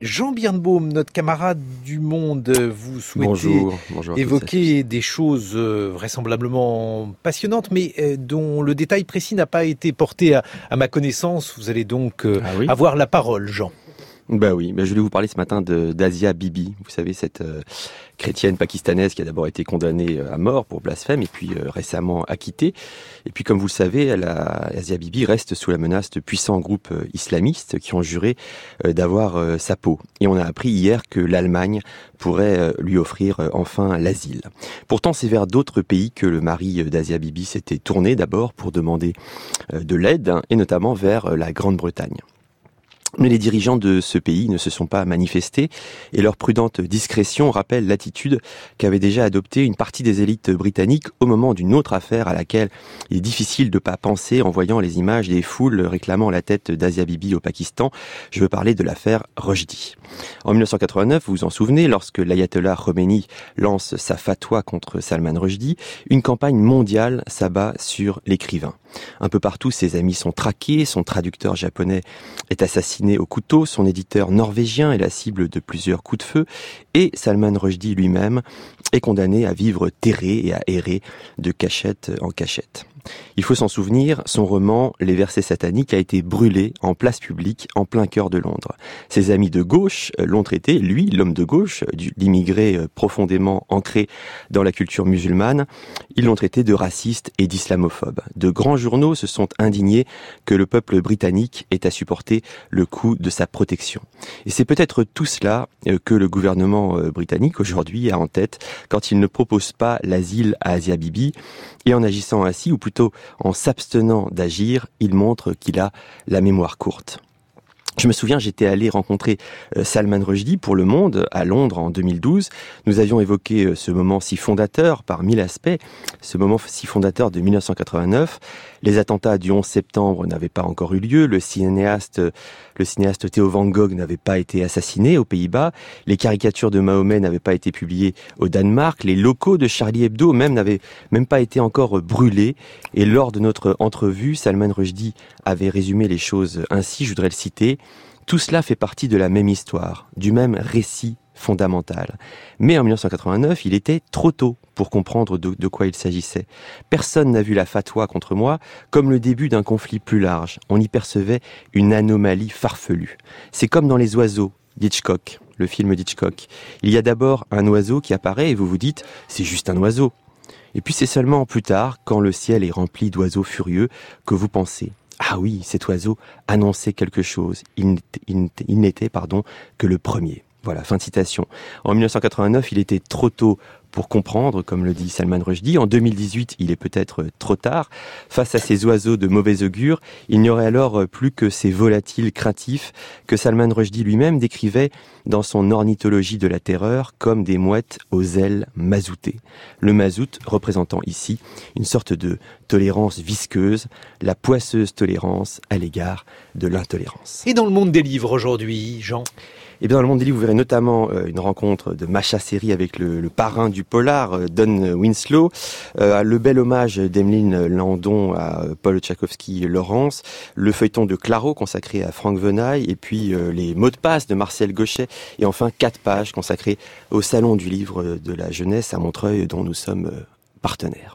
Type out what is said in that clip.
Jean Birnbaum, notre camarade du Monde, vous souhaitez évoquer des choses euh, vraisemblablement passionnantes, mais euh, dont le détail précis n'a pas été porté à, ma connaissance. Vous allez donc euh, ah avoir la parole, Jean. Bah oui, bah je voulais vous parler ce matin d'Asia Bibi. Vous savez cette euh, chrétienne pakistanaise qui a d'abord été condamnée euh, à mort pour blasphème et puis euh, récemment acquittée. Et puis comme vous le savez, elle Asia Bibi reste sous la menace de puissants groupes islamistes qui ont juré d'avoir sa peau. Et on a appris hier que l'Allemagne pourrait lui offrir enfin l'asile. Pourtant, c'est vers d'autres pays que le mari d'Asia Bibi s'était tourné d'abord pour demander de l'aide hein, et notamment vers la Grande-Bretagne. Mais les dirigeants de ce pays ne se sont pas manifestés et leur prudente discrétion rappelle l'attitude qu'avait déjà adoptée une partie des élites britanniques au moment d'une autre affaire à laquelle il est difficile de pas penser en voyant les images des foules réclamant la tête d'Asia Bibi au Pakistan. Je veux parler de l'affaire Rushdie. En 1989, vous vous en souvenez, lorsque l'ayatollah Khomeini lance sa fatwa contre Salman Rushdie, une campagne mondiale s'abat sur l'écrivain. Un peu partout, ses amis sont traqués, son traducteur japonais est assassiné au couteau, son éditeur norvégien est la cible de plusieurs coups de feu, et Salman Rushdie lui-même est condamné à vivre terré et à errer de cachette en cachette. Il faut s'en souvenir, son roman Les versets sataniques a été brûlé en place publique en plein cœur de Londres. Ses amis de gauche euh, l'ont traité, lui, l'homme de gauche, l'immigré euh, profondément ancré dans la culture musulmane, ils l'ont traité de raciste et d'islamophobe. De grands journaux se sont indignés que le peuple britannique ait à supporter le coût de sa protection. Et c'est peut-être tout cela euh, que le gouvernement britannique aujourd'hui a en tête quand il ne propose pas l'asile à Asia Bibi et en agissant ainsi, ou plutôt en s'abstenant d'agir, il montre qu'il a la mémoire courte. Je me souviens, j'étais allé rencontrer euh, Salman Rushdie pour Le Monde à Londres en 2012. Nous avions évoqué euh, ce moment si fondateur par mille aspects, ce moment si fondateur de 1989. Les attentats du 11 septembre n'avaient pas encore eu lieu. Le cinéaste, le cinéaste Theo Van Gogh n'avait pas été assassiné aux Pays-Bas. Les caricatures de Mahomet n'avaient pas été publiées au Danemark. Les locaux de Charlie Hebdo même n'avaient même pas été encore brûlés. Et lors de notre entrevue, Salman Rushdie avait résumé les choses ainsi. Je voudrais le citer. Tout cela fait partie de la même histoire, du même récit fondamental. Mais en 1989, il était trop tôt pour comprendre de, quoi il s'agissait. Personne n'a vu la fatwa contre moi comme le début d'un conflit plus large. On y percevait une anomalie farfelue. C'est comme dans Les oiseaux d'Hitchcock, le film d'Hitchcock. Il y a d'abord un oiseau qui apparaît et vous vous dites c'est juste un oiseau. Et puis c'est seulement plus tard, quand le ciel est rempli d'oiseaux furieux, que vous pensez ah oui, cet oiseau annonçait quelque chose. Il n'était, pardon, que le premier. Voilà, fin de citation. En 1989, il était trop tôt pour comprendre, comme le dit Salman Rushdie. En 2018, il est peut-être trop tard. Face à ces oiseaux de mauvais augure, il n'y aurait alors plus que ces volatiles craintifs que Salman Rushdie lui-même décrivait dans son ornithologie de la terreur comme des mouettes aux ailes mazoutées. Le mazout représentant ici une sorte de tolérance visqueuse, la poisseuse tolérance à l'égard de l'intolérance. Et dans le monde des livres aujourd'hui, Jean? Et bien dans le monde des livres, vous verrez notamment euh, une rencontre de Macha Seri avec le, parrain du polar, euh, Don Winslow, euh, le bel hommage d'Emeline Landon à Paul Tchaikovsky-Laurence, le feuilleton de Claro consacré à Franck Venaille, et puis les mots de passe de Marcel Gauchet, et enfin quatre pages consacrées au Salon du livre de la jeunesse à Montreuil dont nous sommes partenaires.